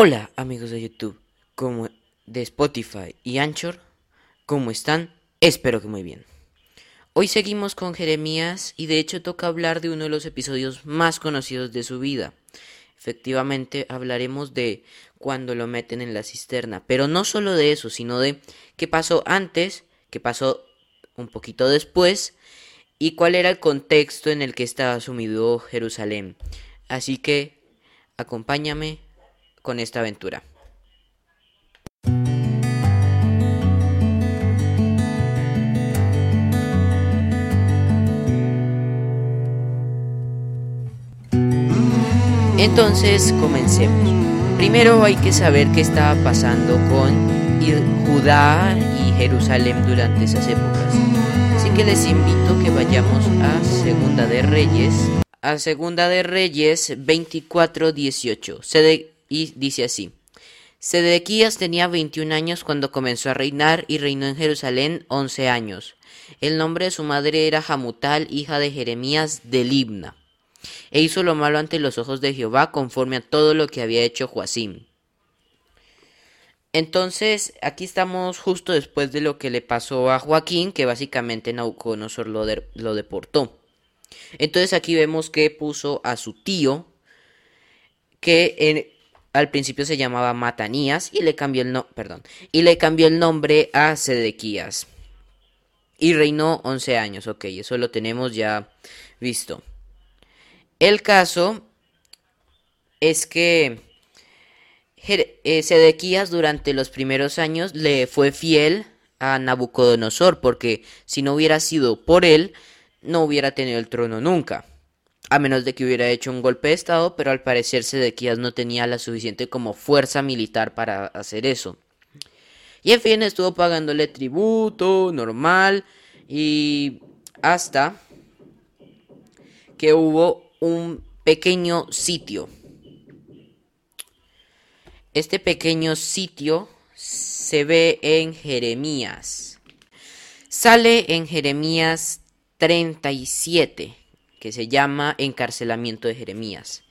Hola amigos de YouTube, como de Spotify y Anchor, ¿cómo están? Espero que muy bien. Hoy seguimos con Jeremías y de hecho toca hablar de uno de los episodios más conocidos de su vida. Efectivamente hablaremos de cuando lo meten en la cisterna, pero no solo de eso, sino de qué pasó antes, qué pasó un poquito después y cuál era el contexto en el que estaba sumido Jerusalén. Así que acompáñame con esta aventura. Entonces comencemos. Primero hay que saber qué estaba pasando con Judá y Jerusalén durante esas épocas. Así que les invito que vayamos a Segunda de Reyes, a Segunda de Reyes 24:18. Y dice así: Sedequías tenía 21 años cuando comenzó a reinar y reinó en Jerusalén 11 años. El nombre de su madre era Jamutal, hija de Jeremías de Libna. E hizo lo malo ante los ojos de Jehová conforme a todo lo que había hecho Joacim. Entonces, aquí estamos justo después de lo que le pasó a Joaquín, que básicamente Nauconosor lo, lo deportó. Entonces aquí vemos que puso a su tío, que en, al principio se llamaba Matanías y le cambió el no, perdón, y le cambió el nombre a Sedequías. Y reinó 11 años, ok, eso lo tenemos ya visto. El caso es que eh, Sedequías durante los primeros años le fue fiel a Nabucodonosor, porque si no hubiera sido por él, no hubiera tenido el trono nunca a menos de que hubiera hecho un golpe de estado, pero al parecer Sedequías no tenía la suficiente como fuerza militar para hacer eso. Y en fin, estuvo pagándole tributo normal y hasta que hubo un pequeño sitio. Este pequeño sitio se ve en Jeremías. Sale en Jeremías 37 que se llama Encarcelamiento de Jeremías.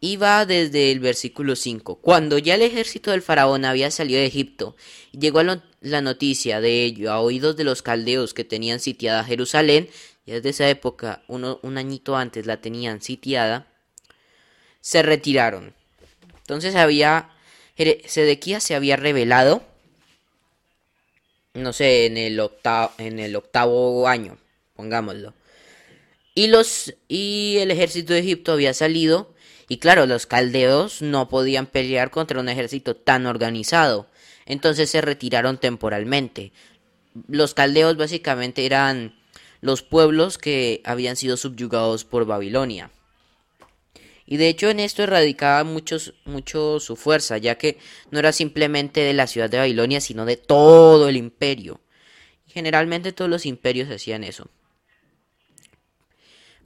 Y va desde el versículo 5. Cuando ya el ejército del faraón había salido de Egipto, llegó la noticia de ello a oídos de los caldeos que tenían sitiada Jerusalén, y desde esa época, un añito antes la tenían sitiada, se retiraron. Entonces había, Sedequías se había revelado, no sé, en el octavo, en el octavo año, pongámoslo. Y, los, y el ejército de Egipto había salido. Y claro, los caldeos no podían pelear contra un ejército tan organizado. Entonces se retiraron temporalmente. Los caldeos básicamente eran los pueblos que habían sido subyugados por Babilonia. Y de hecho en esto erradicaba mucho, su fuerza, ya que no era simplemente de la ciudad de Babilonia, sino de todo el imperio. Generalmente todos los imperios hacían eso.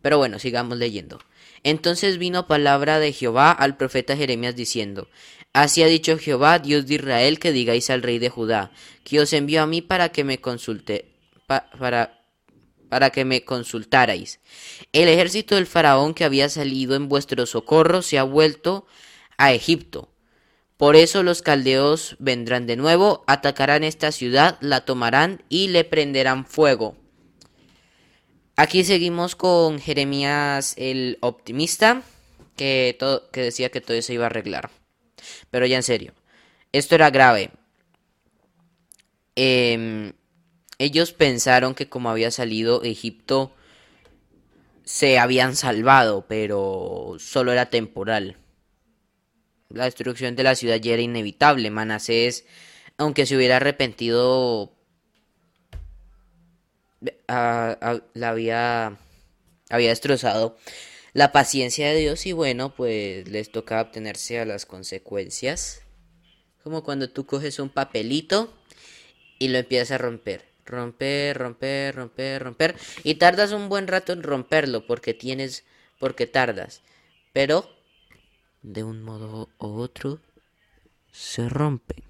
Pero bueno, sigamos leyendo. Entonces vino palabra de Jehová al profeta Jeremías diciendo, Así ha dicho Jehová, Dios de Israel, que digáis al rey de Judá, que os envió a mí para que me consulte, para, para que me consultarais. El ejército del faraón que había salido en vuestro socorro se ha vuelto a Egipto. Por eso los caldeos vendrán de nuevo, atacarán esta ciudad, la tomarán y le prenderán fuego. Aquí seguimos con Jeremías el optimista, que, decía que todo se iba a arreglar. Pero ya en serio, esto era grave. Em, ellos pensaron que como había salido Egipto, se habían salvado, pero solo era temporal. La destrucción de la ciudad ya era inevitable. Manasés, aunque se hubiera arrepentido la había, había destrozado la paciencia de Dios y bueno, pues les toca obtenerse a las consecuencias. Como cuando tú coges un papelito y lo empiezas a romper. Romper, romper, romper, romper. Y tardas un buen rato en romperlo porque tienes, porque tardas. Pero, de un modo u otro, se rompe.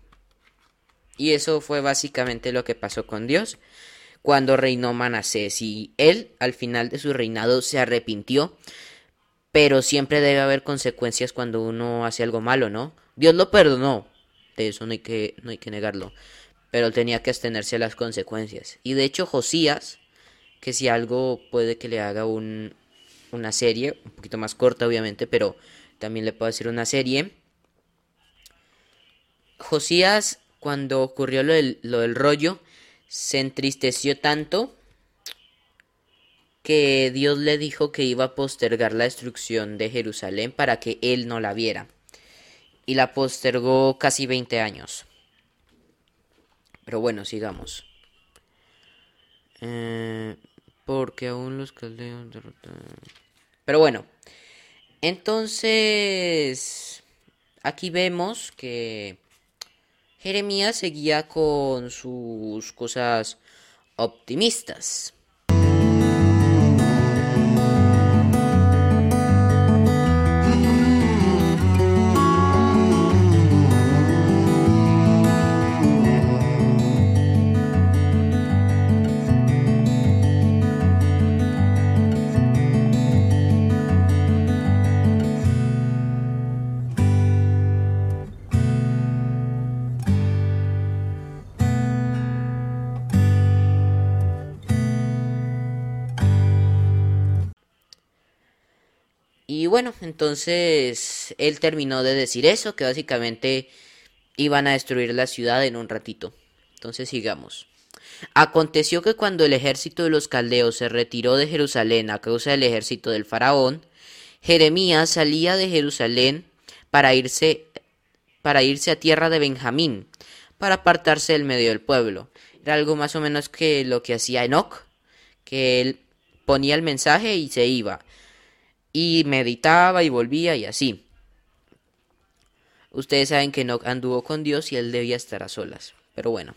Y eso fue básicamente lo que pasó con Dios cuando reinó Manasés y él al final de su reinado se arrepintió, pero siempre debe haber consecuencias cuando uno hace algo malo, ¿no? Dios lo perdonó, de eso no hay que, no hay que negarlo, pero tenía que abstenerse a las consecuencias. Y de hecho Josías, que si algo puede que le haga un, una serie, un poquito más corta obviamente, pero también le puedo decir una serie. Josías, cuando ocurrió lo del, lo del rollo, se entristeció tanto que Dios le dijo que iba a postergar la destrucción de Jerusalén para que él no la viera. Y la postergó casi 20 años. Pero bueno, sigamos. Eh, porque aún los caldeos derrotaron. Pero bueno. Entonces. Aquí vemos que. Jeremías seguía con sus cosas optimistas. Bueno, entonces él terminó de decir eso, que básicamente iban a destruir la ciudad en un ratito. Entonces sigamos. Aconteció que cuando el ejército de los caldeos se retiró de Jerusalén a causa del ejército del faraón, Jeremías salía de Jerusalén para irse para irse a tierra de Benjamín, para apartarse del medio del pueblo. Era algo más o menos que lo que hacía Enoch, que él ponía el mensaje y se iba y meditaba y volvía y así. Ustedes saben que no anduvo con Dios y él debía estar a solas. Pero bueno.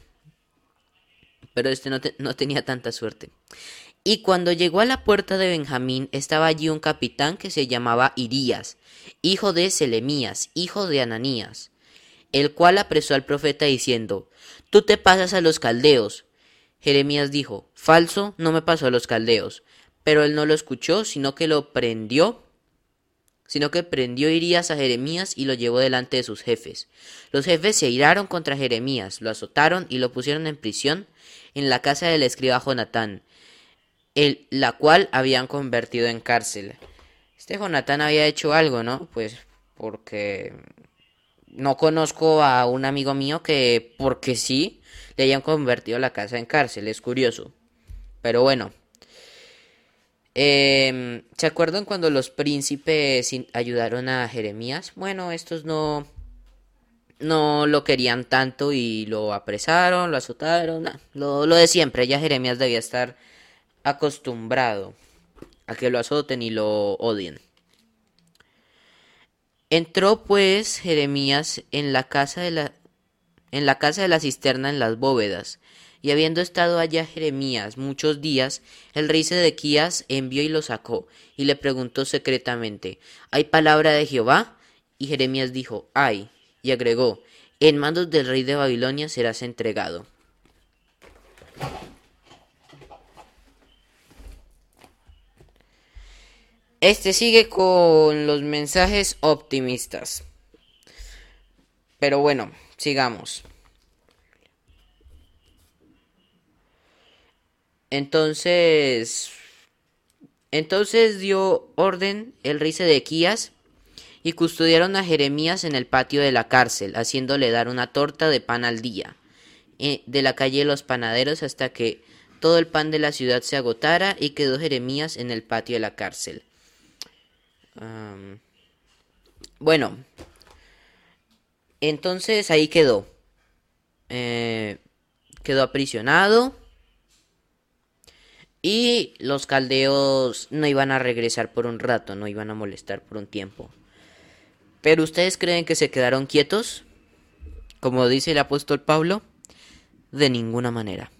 Pero este no, no, tenía tanta suerte. Y cuando llegó a la puerta de Benjamín estaba allí un capitán que se llamaba Irías, hijo de Selemías, hijo de Ananías, el cual apresó al profeta diciendo, Tú te pasas a los caldeos. Jeremías dijo, Falso, no me paso a los caldeos, pero él no lo escuchó, sino que lo prendió, sino que prendió Irías a Jeremías y lo llevó delante de sus jefes. Los jefes se iraron contra Jeremías, lo azotaron y lo pusieron en prisión en la casa del escriba Jonatán, la cual habían convertido en cárcel. Este Jonatán había hecho algo, ¿no? Pues porque no conozco a un amigo mío que, porque sí, le hayan convertido la casa en cárcel, es curioso. Pero bueno, eh, ¿Se acuerdan cuando los príncipes ayudaron a Jeremías? Bueno, estos no, no lo querían tanto y lo apresaron, lo azotaron, lo, lo de siempre. Ya Jeremías debía estar acostumbrado a que lo azoten y lo odien. Entró pues Jeremías en la casa de la en la casa de la cisterna en las bóvedas y habiendo estado allá Jeremías muchos días, el rey Sedequías envió y lo sacó, y le preguntó secretamente, ¿Hay palabra de Jehová? Y Jeremías dijo, Hay, y agregó, En manos del rey de Babilonia serás entregado. Este sigue con los mensajes optimistas. Pero bueno, sigamos. Entonces, entonces dio orden el rey Sedequías y custodiaron a Jeremías en el patio de la cárcel, haciéndole dar una torta de pan al día, eh, de la calle de los panaderos hasta que todo el pan de la ciudad se agotara y quedó Jeremías en el patio de la cárcel. bueno, entonces ahí quedó. Eh, quedó aprisionado y los caldeos no iban a regresar por un rato, no iban a molestar por un tiempo. Pero ustedes creen que se quedaron quietos? Como dice el apóstol Pablo, de ninguna manera.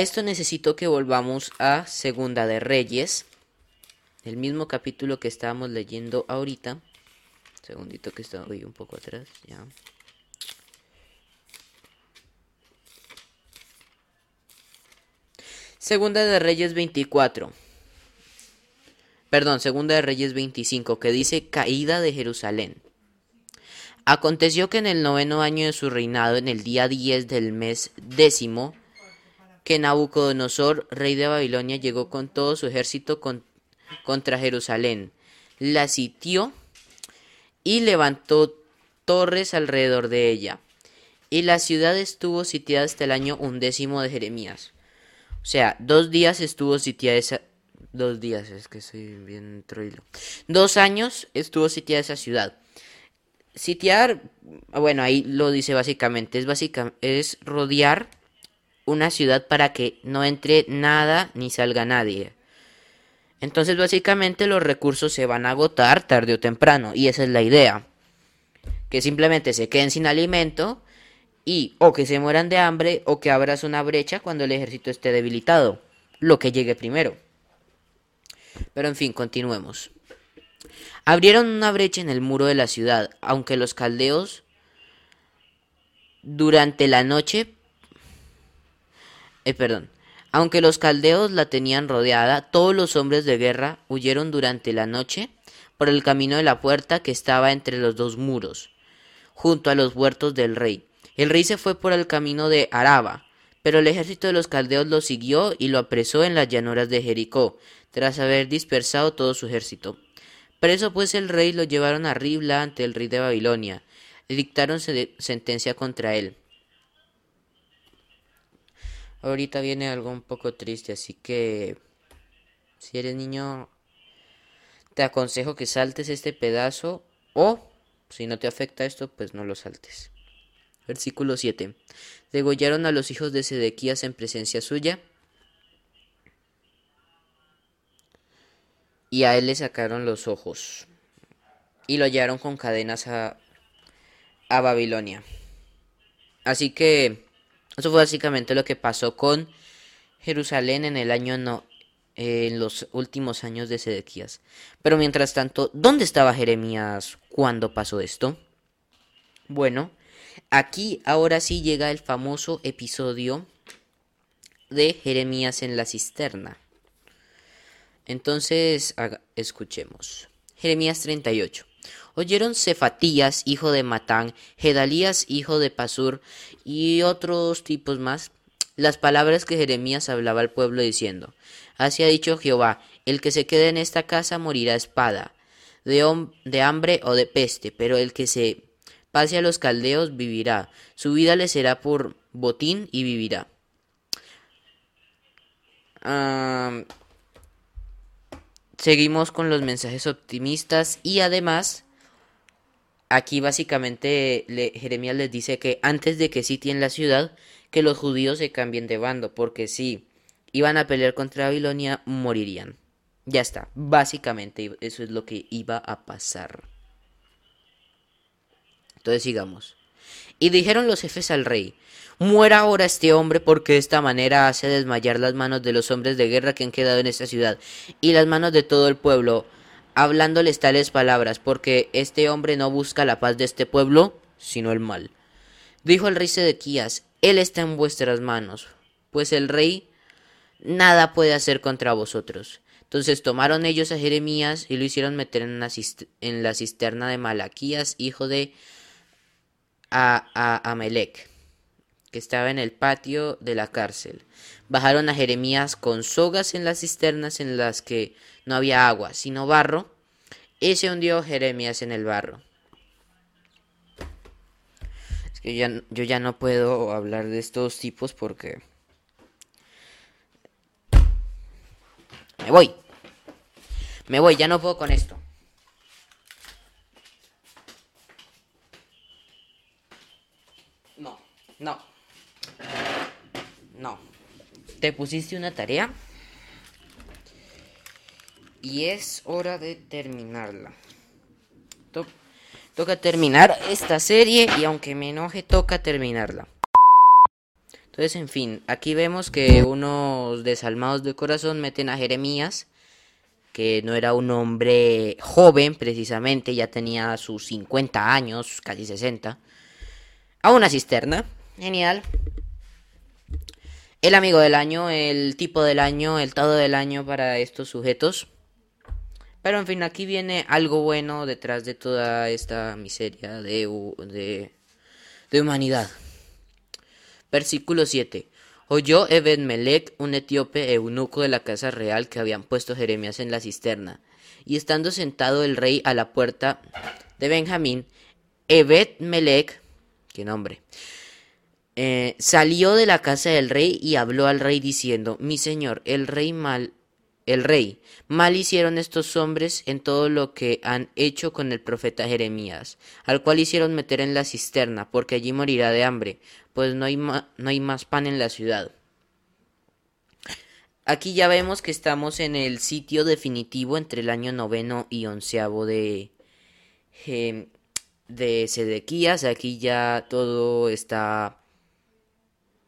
Esto necesito que volvamos a Segunda de Reyes, el mismo capítulo que estábamos leyendo ahorita. Segundito que estoy un poco atrás, ya. Segunda de Reyes 24. Perdón, Segunda de Reyes 25, que dice caída de Jerusalén. Aconteció que en el noveno año de su reinado, en el día 10 del mes décimo, que Nabucodonosor, rey de Babilonia, llegó con todo su ejército contra Jerusalén, la sitió y levantó torres alrededor de ella. Y la ciudad estuvo sitiada hasta el año undécimo de Jeremías. O sea, dos días estuvo sitiada esa... Dos días, es que soy bien troilo. Dos años estuvo sitiada esa ciudad. Sitiar, bueno, ahí lo dice básicamente, es, es rodear una ciudad para que no entre nada ni salga nadie. Entonces básicamente los recursos se van a agotar tarde o temprano y esa es la idea. Que simplemente se queden sin alimento y o que se mueran de hambre o que abras una brecha cuando el ejército esté debilitado, lo que llegue primero. Pero en fin, continuemos. Abrieron una brecha en el muro de la ciudad, aunque los caldeos durante la noche eh, perdón, aunque los caldeos la tenían rodeada, todos los hombres de guerra huyeron durante la noche por el camino de la puerta que estaba entre los dos muros, junto a los huertos del rey. El rey se fue por el camino de Araba, pero el ejército de los caldeos lo siguió y lo apresó en las llanuras de Jericó, tras haber dispersado todo su ejército. Preso pues el rey lo llevaron a Ribla ante el rey de Babilonia, y dictaron sentencia contra él. Ahorita viene algo un poco triste, así que si eres niño, te aconsejo que saltes este pedazo o si no te afecta esto, pues no lo saltes. Versículo 7. Degollaron a los hijos de Sedequías en presencia suya. Y a él le sacaron los ojos. Y lo hallaron con cadenas a, a Babilonia. Así que eso fue básicamente lo que pasó con Jerusalén en el año no, en los últimos años de Sedequías. Pero mientras tanto, ¿dónde estaba Jeremías cuando pasó esto? Bueno, aquí ahora sí llega el famoso episodio de Jeremías en la cisterna. Entonces, escuchemos. Jeremías 38. Oyeron Cefatías, hijo de Matán, Gedalías, hijo de Pasur, y otros tipos más, las palabras que Jeremías hablaba al pueblo diciendo, Así ha dicho Jehová, el que se quede en esta casa morirá espada, de, de hambre o de peste, pero el que se pase a los caldeos vivirá, su vida le será por botín y vivirá. seguimos con los mensajes optimistas y además aquí básicamente Jeremías les dice que antes de que sitien la ciudad, que los judíos se cambien de bando, porque si iban a pelear contra Babilonia, morirían. Ya está, básicamente eso es lo que iba a pasar. Entonces sigamos. Y dijeron los jefes al rey, muera ahora este hombre porque de esta manera hace desmayar las manos de los hombres de guerra que han quedado en esta ciudad y las manos de todo el pueblo hablándoles tales palabras, porque este hombre no busca la paz de este pueblo, sino el mal. Dijo el rey Sedequías, Él está en vuestras manos, pues el rey nada puede hacer contra vosotros. Entonces tomaron ellos a Jeremías y lo hicieron meter en, la cisterna de Malaquías, hijo de Amelec, que estaba en el patio de la cárcel. Bajaron a Jeremías con sogas en las cisternas en las que no había agua, sino barro, y se hundió Jeremías en el barro. Es que ya, yo ya no puedo hablar de estos tipos porque... Me voy. Me voy, ya no puedo con esto. No, no. No. ¿Te pusiste una tarea? y es hora de terminarla. toca terminar esta serie y aunque me enoje, toca terminarla. Entonces, en fin, aquí vemos que unos desalmados de corazón meten a Jeremías, que no era un hombre joven precisamente, ya tenía sus 50 años, casi 60, a una cisterna. Genial. El amigo del año, el tipo del año, el todo del año para estos sujetos. Pero en fin, aquí viene algo bueno detrás de toda esta miseria de, de, humanidad. Versículo 7. Oyó Ebed Melech, un etíope eunuco de la casa real que habían puesto Jeremías en la cisterna. Y estando sentado el rey a la puerta de Benjamín, Ebed Melech, qué nombre, eh, salió de la casa del rey y habló al rey diciendo, mi señor, el rey mal, el rey, mal hicieron estos hombres en todo lo que han hecho con el profeta Jeremías, al cual hicieron meter en la cisterna, porque allí morirá de hambre, pues no hay, no hay más pan en la ciudad. Aquí ya vemos que estamos en el sitio definitivo entre el año noveno y onceavo de, de Sedequías. Aquí ya todo está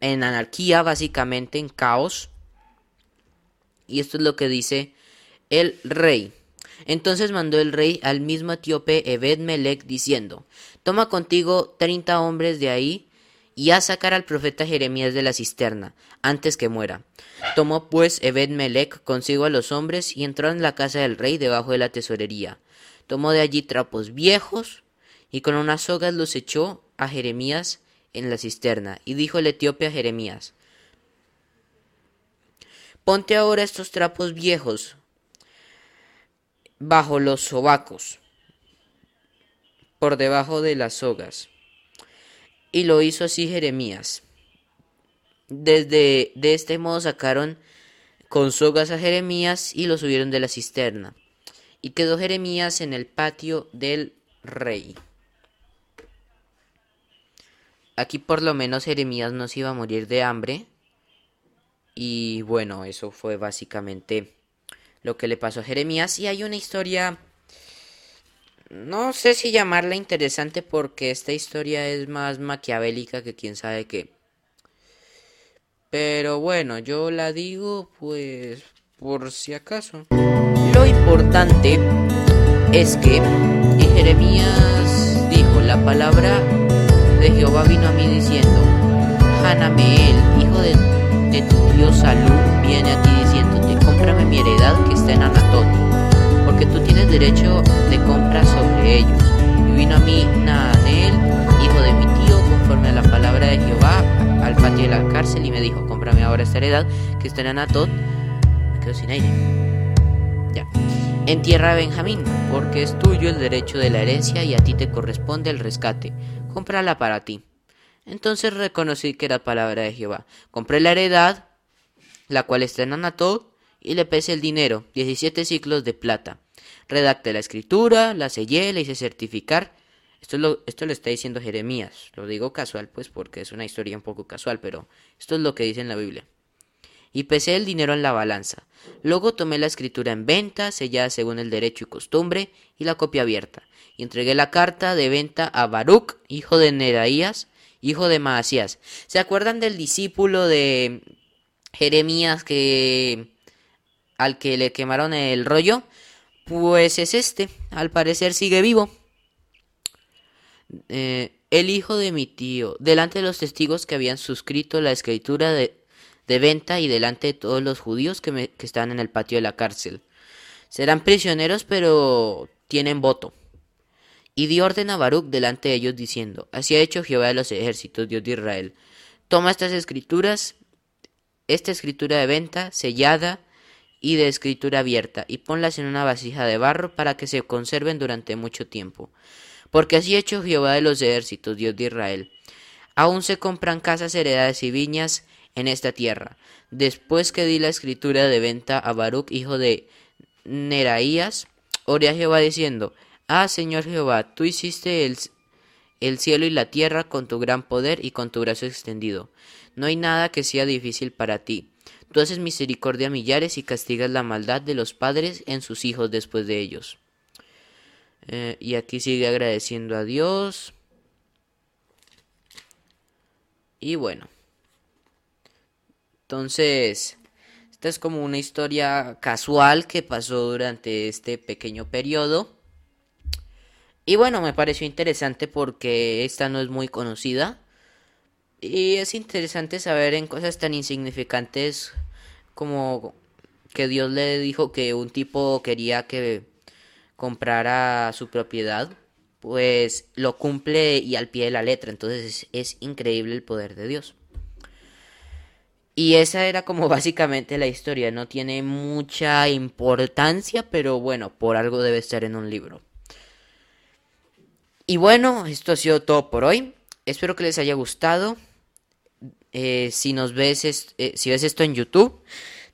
en anarquía, básicamente en caos. Y esto es lo que dice el rey. Entonces mandó el rey al mismo etíope Ebed Melech diciendo: Toma contigo treinta hombres de ahí y a sacar al profeta Jeremías de la cisterna, antes que muera. Tomó pues Ebed Melech consigo a los hombres y entró en la casa del rey debajo de la tesorería. Tomó de allí trapos viejos y con unas sogas los echó a Jeremías en la cisterna. Y dijo el etíope a Jeremías, Ponte ahora estos trapos viejos bajo los sobacos, por debajo de las sogas. Y lo hizo así Jeremías. Desde de este modo sacaron con sogas a Jeremías y lo subieron de la cisterna. Y quedó Jeremías en el patio del rey. Aquí por lo menos Jeremías no se iba a morir de hambre. Y bueno, eso fue básicamente lo que le pasó a Jeremías. Y hay una historia no sé si llamarla interesante porque esta historia es más maquiavélica que quién sabe qué. Pero bueno, yo la digo pues por si acaso. Lo importante es que Jeremías dijo la palabra de Jehová vino a mí diciendo, Hanameel, hijo de, tu tío Salud, viene a ti diciéndote, cómprame mi heredad que está en Anatot porque tú tienes derecho de compra sobre ellos. Y vino a mí Naanel, hijo de mi tío, conforme a la palabra de Jehová, al patio de la cárcel y me dijo, cómprame ahora esta heredad que está en Anatot. Me quedo sin aire. Ya. En tierra de Benjamín, porque es tuyo el derecho de la herencia y a ti te corresponde el rescate. Cómprala para ti. Entonces reconocí que era palabra de Jehová. Compré la heredad, la cual está en y le pese el dinero, 17 ciclos de plata. Redacté la escritura, la sellé, la hice certificar. Esto lo, esto lo está diciendo Jeremías. Lo digo casual, pues, porque es una historia un poco casual, pero esto es lo que dice en la Biblia. Y pesé el dinero en la balanza. Luego tomé la escritura en venta, sellada según el derecho y costumbre, y la copia abierta. Y entregué la carta de venta a Baruch, hijo de Neraías, hijo de Maasías. ¿Se acuerdan del discípulo de Jeremías que al que le quemaron el rollo, pues es este, al parecer sigue vivo. Eh, el hijo de mi tío, delante de los testigos que habían suscrito la escritura de, venta y delante de todos los judíos que, me, que están en el patio de la cárcel. Serán prisioneros, pero tienen voto. Y dio orden a Baruch delante de ellos diciendo, Así ha hecho Jehová de los ejércitos, Dios de Israel. Toma estas escrituras, esta escritura de venta, sellada, y de escritura abierta, y ponlas en una vasija de barro para que se conserven durante mucho tiempo. Porque así ha hecho Jehová de los ejércitos, Dios de Israel. Aún se compran casas, heredades y viñas en esta tierra. Después que di la escritura de venta a Baruch, hijo de Neraías, oré a Jehová diciendo, Ah, Señor Jehová, tú hiciste el, el cielo y la tierra con tu gran poder y con tu brazo extendido. No hay nada que sea difícil para ti. Tú haces misericordia a millares y castigas la maldad de los padres en sus hijos después de ellos. Eh, y aquí sigue agradeciendo a Dios. Y bueno. Entonces, esta es como una historia casual que pasó durante este pequeño periodo. Y bueno, me pareció interesante porque esta no es muy conocida. Y es interesante saber en cosas tan insignificantes como que Dios le dijo que un tipo quería que comprara su propiedad, pues lo cumple y al pie de la letra. Entonces es, increíble el poder de Dios. Y esa era como básicamente la historia. No tiene mucha importancia, pero bueno, por algo debe estar en un libro. Y bueno, esto ha sido todo por hoy. Espero que les haya gustado. Eh, si nos ves, eh, si ves esto en YouTube,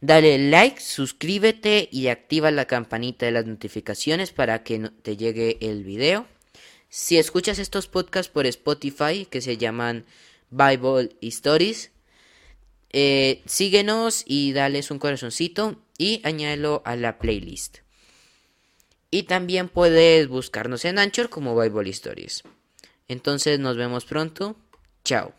dale like, suscríbete y activa la campanita de las notificaciones para que te llegue el video. Si escuchas estos podcasts por Spotify que se llaman Bible Stories, eh, síguenos y dales un corazoncito y añádelo a la playlist. Y también puedes buscarnos en Anchor como Bible Stories. Entonces nos vemos pronto. Chao.